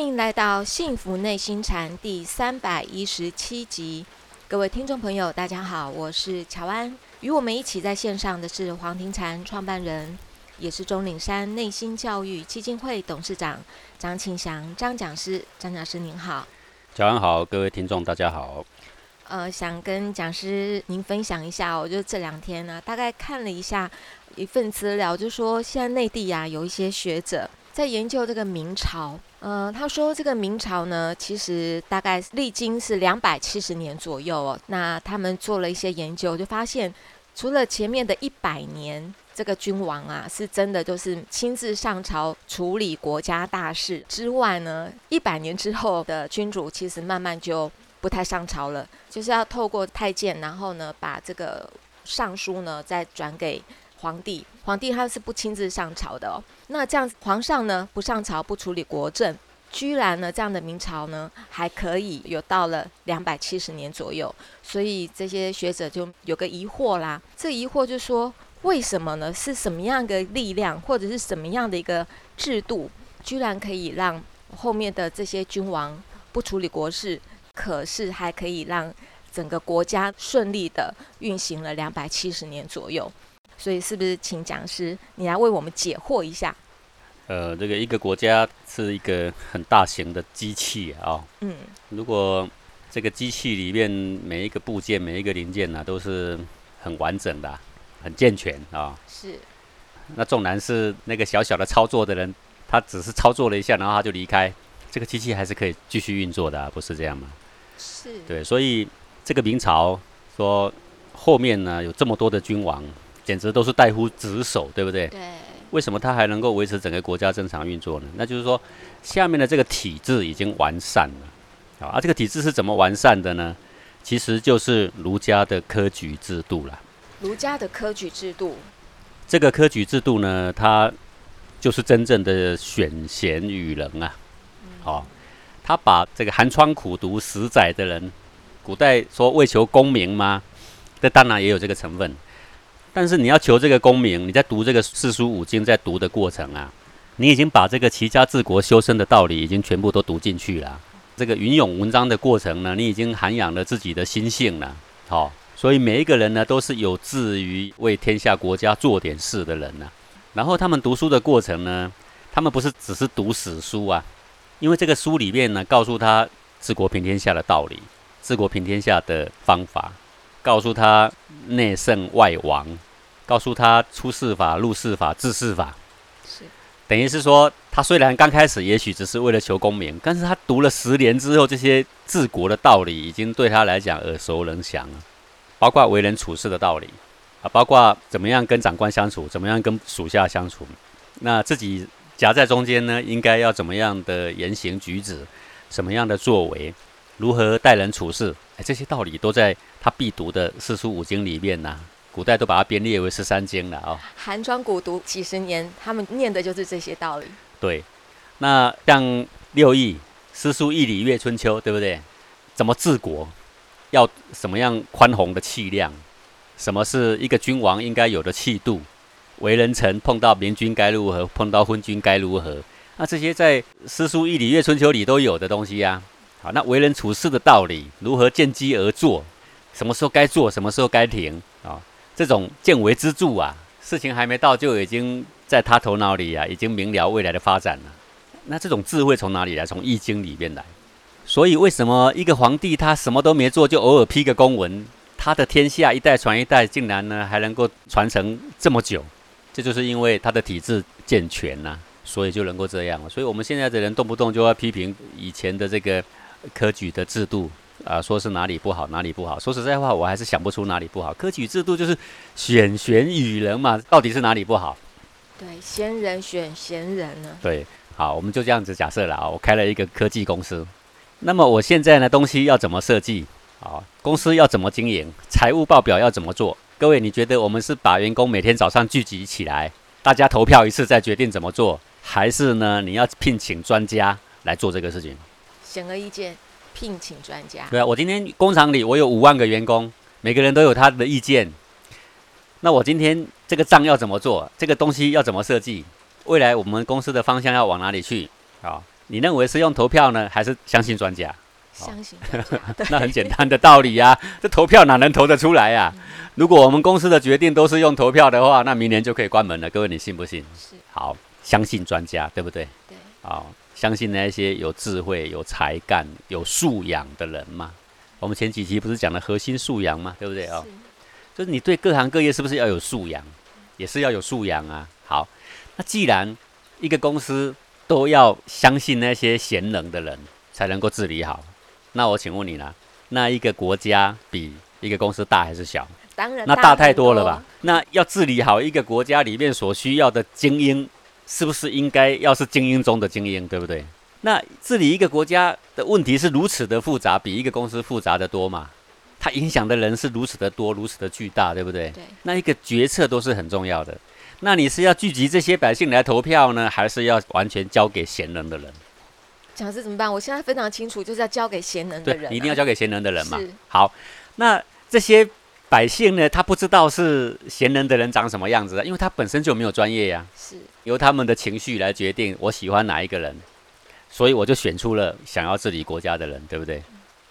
欢迎来到《幸福内心禅》第三百一十七集，各位听众朋友，大家好，我是乔安。与我们一起在线上的是黄庭禅创办人，也是钟岭山内心教育基金会董事长张庆祥张讲师。张讲师您好，乔安好，各位听众大家好。呃，想跟讲师您分享一下，我就这两天呢，大概看了一下一份资料，就说现在内地呀有一些学者。在研究这个明朝，呃，他说这个明朝呢，其实大概历经是两百七十年左右哦。那他们做了一些研究，就发现除了前面的一百年，这个君王啊是真的就是亲自上朝处理国家大事之外呢，一百年之后的君主其实慢慢就不太上朝了，就是要透过太监，然后呢把这个尚书呢再转给。皇帝，皇帝他是不亲自上朝的哦。那这样，皇上呢不上朝不处理国政，居然呢这样的明朝呢还可以有到了两百七十年左右。所以这些学者就有个疑惑啦。这疑惑就说，为什么呢？是什么样的力量，或者是什么样的一个制度，居然可以让后面的这些君王不处理国事，可是还可以让整个国家顺利的运行了两百七十年左右？所以是不是请讲师你来为我们解惑一下？呃，这个一个国家是一个很大型的机器啊。嗯。如果这个机器里面每一个部件、每一个零件呢，都是很完整的、很健全啊。是。那纵然是那个小小的操作的人，他只是操作了一下，然后他就离开，这个机器还是可以继续运作的，不是这样吗？是。对，所以这个明朝说后面呢有这么多的君王。简直都是代乎职守，对不对？对。为什么他还能够维持整个国家正常运作呢？那就是说，下面的这个体制已经完善了。啊，这个体制是怎么完善的呢？其实就是儒家的科举制度了。儒家的科举制度。这个科举制度呢，它就是真正的选贤与能啊。哦，他把这个寒窗苦读十载的人，古代说为求功名吗？这当然也有这个成分。但是你要求这个功名，你在读这个四书五经，在读的过程啊，你已经把这个齐家治国修身的道理已经全部都读进去了。这个云涌文章的过程呢，你已经涵养了自己的心性了。好，所以每一个人呢，都是有志于为天下国家做点事的人呢。然后他们读书的过程呢，他们不是只是读史书啊，因为这个书里面呢，告诉他治国平天下的道理，治国平天下的方法。告诉他内圣外王，告诉他出世法、入世法、治世法，是。等于是说，他虽然刚开始也许只是为了求功名，但是他读了十年之后，这些治国的道理已经对他来讲耳熟能详了，包括为人处事的道理啊，包括怎么样跟长官相处，怎么样跟属下相处，那自己夹在中间呢，应该要怎么样的言行举止，什么样的作为，如何待人处事，哎，这些道理都在。他必读的四书五经里面呐，古代都把它编列为十三经了哦。寒窗苦读几十年，他们念的就是这些道理。对，那像六艺、诗书易礼乐春秋，对不对？怎么治国？要什么样宽宏的气量？什么是一个君王应该有的气度？为人臣碰到明君该如何？碰到昏君该如何？那这些在诗书易礼乐春秋里都有的东西呀。好，那为人处事的道理，如何见机而作？什么时候该做，什么时候该停啊？这种见微知著啊，事情还没到就已经在他头脑里啊，已经明了未来的发展了。那这种智慧从哪里来？从《易经》里面来。所以为什么一个皇帝他什么都没做，就偶尔批个公文，他的天下一代传一代，竟然呢还能够传承这么久？这就是因为他的体制健全呐，所以就能够这样。所以我们现在的人动不动就要批评以前的这个科举的制度。啊，说是哪里不好，哪里不好。说实在话，我还是想不出哪里不好。科举制度就是选贤与人嘛，到底是哪里不好？对，贤人选贤人呢？对，好，我们就这样子假设了啊。我开了一个科技公司，那么我现在呢，东西要怎么设计？啊，公司要怎么经营？财务报表要怎么做？各位，你觉得我们是把员工每天早上聚集起来，大家投票一次再决定怎么做，还是呢，你要聘请专家来做这个事情？显而易见。聘请专家。对啊，我今天工厂里我有五万个员工，每个人都有他的意见。那我今天这个账要怎么做？这个东西要怎么设计？未来我们公司的方向要往哪里去？啊，你认为是用投票呢，还是相信专家？相信 那很简单的道理呀、这投票哪能投得出来呀、如果我们公司的决定都是用投票的话，那明年就可以关门了。各位，你信不信？是，好，相信专家，对不对？对，好，相信那些有智慧、有才干、有素养的人嘛。我们前几期不是讲了核心素养嘛？对不对哦？就是你对各行各业是不是要有素养，也是要有素养啊。好，那既然一个公司都要相信那些贤能的人才能够治理好，那我请问你啦，那一个国家比一个公司大还是小？当然那大太多了吧？？那要治理好一个国家里面所需要的精英，是不是应该要是精英中的精英，对不对？那治理一个国家的问题是如此的复杂，比一个公司复杂的多嘛？它影响的人是如此的多，如此的巨大，对不对？对，那一个决策都是很重要的。那你是要聚集这些百姓来投票呢，还是要完全交给贤能的人？讲师怎么办？我现在非常清楚，就是要交给贤能的人啊、，对你一定要交给贤能的人嘛。好，那这些百姓呢，他不知道是贤能的人长什么样子啊，因为他本身就没有专业呀、是。由他们的情绪来决定我喜欢哪一个人，所以我就选出了想要治理国家的人，对不对？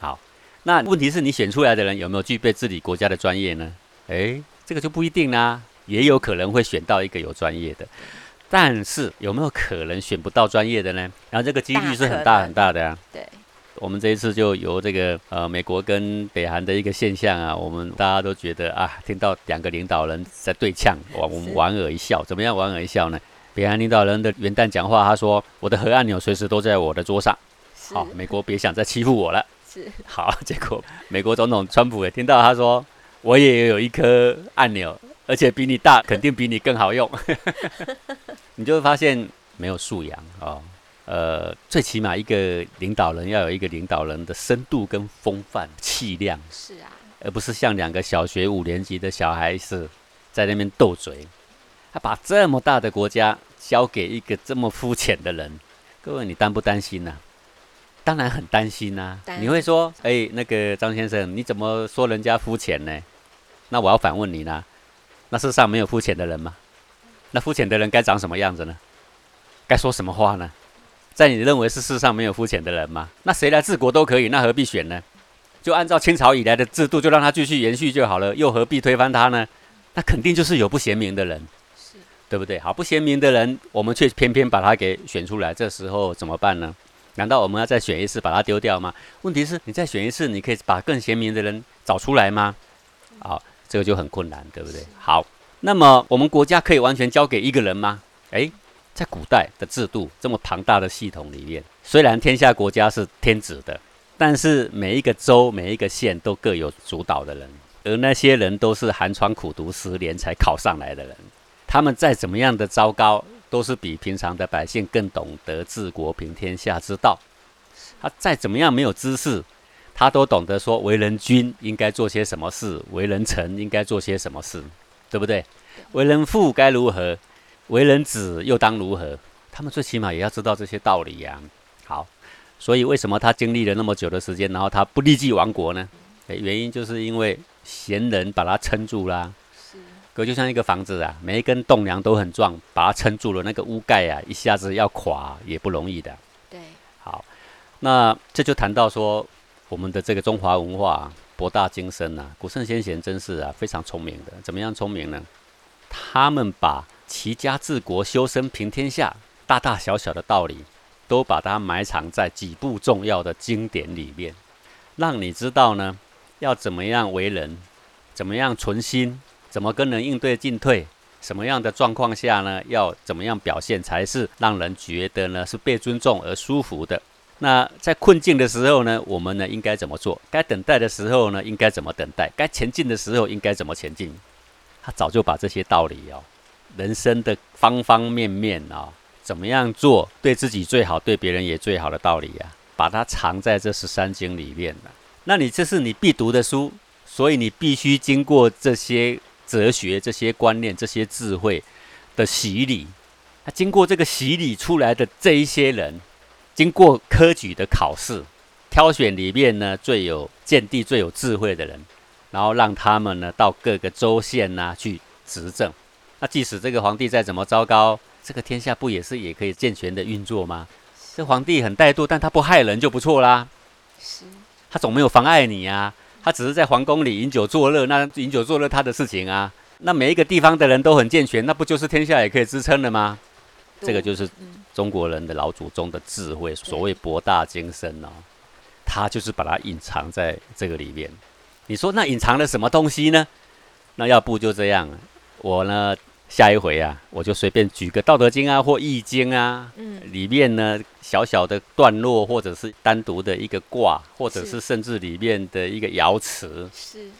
好，那问题是你选出来的人有没有具备治理国家的专业呢？诶，这个就不一定啦，也有可能会选到一个有专业的，但是有没有可能选不到专业的呢？然后这个几率是很大很大的呀、对，我们这一次就由这个呃美国跟北韩的一个现象啊，我们大家都觉得啊，听到两个领导人在对呛，我我们莞尔一笑。怎么样莞尔一笑呢？北韩领导人的元旦讲话，他说：“我的核按钮随时都在我的桌上。好，美国别想再欺负我了。是好，结果美国总统川普也听到他说：“我也有一颗按钮，而且比你大，肯定比你更好用。” 你就会发现没有素养哦。呃，最起码一个领导人要有一个领导人的深度跟风范、气量，是啊，而不是像两个小学五年级的小孩子在那边斗嘴。他把这么大的国家交给一个这么肤浅的人，各位你担不担心呢、当然很担心呐、担你会说，哎、那个张先生，你怎么说人家肤浅呢？那我要反问你呢，那世上没有肤浅的人吗？那肤浅的人该长什么样子呢？该说什么话呢？在你认为是世上没有肤浅的人吗？那谁来治国都可以，那何必选呢？就按照清朝以来的制度，就让他继续延续就好了，又何必推翻他呢？那肯定就是有不贤明的人，是对不对？好，不贤明的人，我们却偏偏把他给选出来，这时候怎么办呢？难道我们要再选一次把他丢掉吗？问题是你再选一次，你可以把更贤明的人找出来吗？好，这个就很困难，对不对？好，那么我们国家可以完全交给一个人吗？诶，在古代的制度这么庞大的系统里面，虽然天下国家是天子的，但是每一个州、每一个县都各有主导的人，而那些人都是寒窗苦读十年才考上来的人，他们再怎么样的糟糕，都是比平常的百姓更懂得治国平天下之道。他再怎么样没有知识，他都懂得说为人君应该做些什么事，为人臣应该做些什么事，对不对？为人父该如何，为人子又当如何？他们最起码也要知道这些道理呀、好，所以为什么他经历了那么久的时间，然后他不立即亡国呢？诶原因就是因为贤人把他撑住啦。是可就像一个房子啊，每一根栋梁都很壮，把它撑住了，那个屋盖啊，一下子要垮也不容易的。对，好，那这就谈到说，我们的这个中华文化、啊、博大精深啊，古圣先贤真是啊非常聪明的。怎么样聪明呢？他们把齐家治国、修身平天下大大小小的道理，都把它埋藏在几部重要的经典里面，让你知道呢，要怎么样为人，怎么样存心，怎么跟人应对进退。什么样的状况下呢？要怎么样表现才是让人觉得呢是被尊重而舒服的？那在困境的时候呢，我们呢应该怎么做？该等待的时候呢，应该怎么等待？该前进的时候应该怎么前进？他早就把这些道理哦，人生的方方面面啊、怎么样做对自己最好，对别人也最好的道理啊，把它藏在这十三经里面了。那你这是你必读的书，所以你必须经过这些哲学、这些观念、这些智慧的洗礼。他经过这个洗礼出来的这一些人，经过科举的考试，挑选里面呢最有见地、最有智慧的人，然后让他们呢到各个州县呐、去执政。那即使这个皇帝再怎么糟糕，这个天下不也是也可以健全的运作吗？这皇帝很怠惰，但他不害人就不错啦。是，他总没有妨碍你啊，他只是在皇宫里饮酒作乐，那饮酒作乐他的事情啊。那每一个地方的人都很健全，那不就是天下也可以支撑了吗？这个就是中国人的老祖宗的智慧，所谓博大精深哦，他就是把它隐藏在这个里面。你说那隐藏了什么东西呢？那要不就这样，我呢下一回啊，我就随便举个《道德经》啊或《易经》啊，嗯，里面呢小小的段落，或者是单独的一个卦，或者是甚至里面的一个爻辞，是，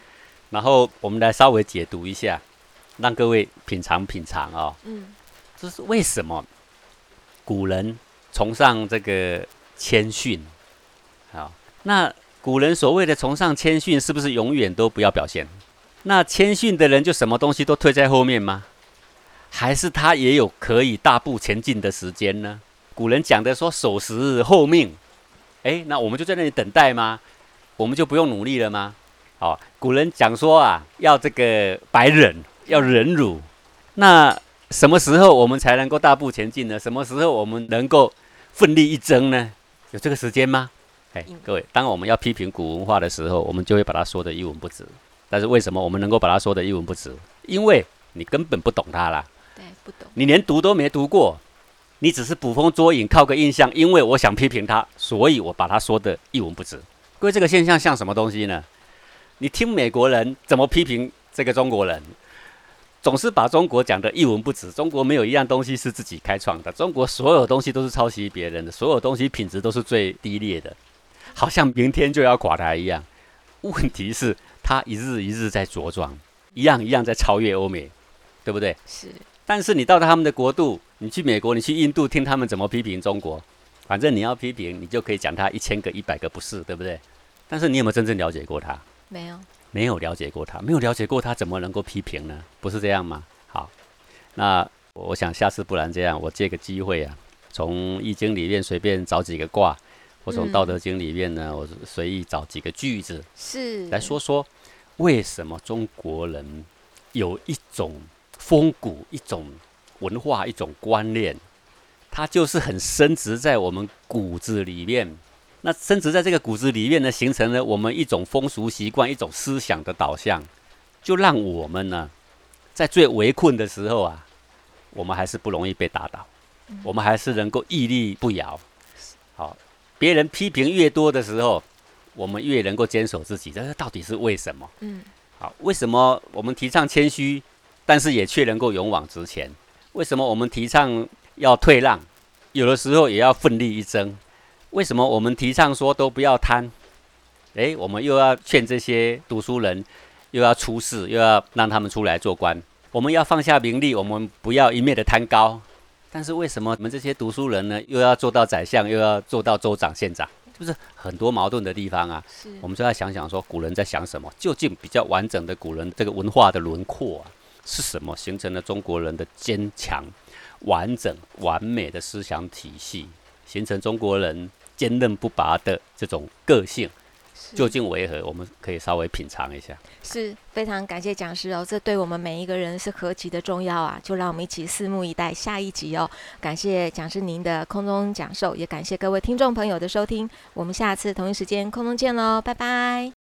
然后我们来稍微解读一下，让各位品尝品尝哦，嗯，这是为什么古人崇尚这个谦逊？好，那。古人所谓的崇尚谦逊，是不是永远都不要表现？那谦逊的人就什么东西都退在后面吗？还是他也有可以大步前进的时间呢？古人讲的说“守时候命”，诶，那我们就在那里等待吗？我们就不用努力了吗？好，古人讲说啊，要这个白忍，要忍辱。那什么时候我们才能够大步前进呢？什么时候我们能够奋力一争呢？有这个时间吗？哎，各位，当我们要批评古文化的时候，我们就会把它说的一文不值。但是为什么我们能够把它说的一文不值？因为你根本不懂它啦。对，不懂。你连读都没读过，你只是捕风捉影，靠个印象。因为我想批评他，所以我把它说的一文不值。各位，这个现象像什么东西呢？你听美国人怎么批评这个中国人，总是把中国讲的一文不值。中国没有一样东西是自己开创的，中国所有东西都是抄袭别人的，所有东西品质都是最低劣的。好像明天就要垮台一样，问题是它一日一日在茁壮，一样一样在超越欧美，对不对？是。但是你到他们的国度，你去美国，你去印度，听他们怎么批评中国，反正你要批评，你就可以讲他一千个、一百个不是，对不对？但是你有没有真正了解过他？没有，没有了解过他，没有了解过他，怎么能够批评呢？不是这样吗？好，那我想下次不然这样，我借个机会啊，从易经里面随便找几个卦。我从《道德经》里面呢，我随意找几个句子，是来说说为什么中国人有一种风骨、一种文化、一种观念，它就是很深植在我们骨子里面。那深植在这个骨子里面呢，形成了我们一种风俗习惯、一种思想的导向，就让我们呢，在最围困的时候啊，我们还是不容易被打倒，我们还是能够屹立不摇。好。别人批评越多的时候，我们越能够坚守自己。这到底是为什么？嗯，好，为什么我们提倡谦虚，但是也却能够勇往直前？为什么我们提倡要退让，有的时候也要奋力一争？为什么我们提倡说都不要贪？诶，我们又要劝这些读书人，又要出世，又要让他们出来做官。我们要放下名利，我们不要一面的贪高。但是为什么我们这些读书人呢，又要做到宰相，又要做到州长、县长，就是很多矛盾的地方啊？是，我们就要想想说，古人在想什么？究竟比较完整的古人这个文化的轮廓啊，是什么？形成了中国人的坚强、完整、完美的思想体系，形成中国人坚韧不拔的这种个性。究竟为何？我们可以稍微品尝一下。是非常感谢讲师哦，这对我们每一个人是何其的重要啊！就让我们一起拭目以待下一集哦。感谢讲师您的空中讲授，也感谢各位听众朋友的收听。我们下次同一时间空中见喽，拜拜。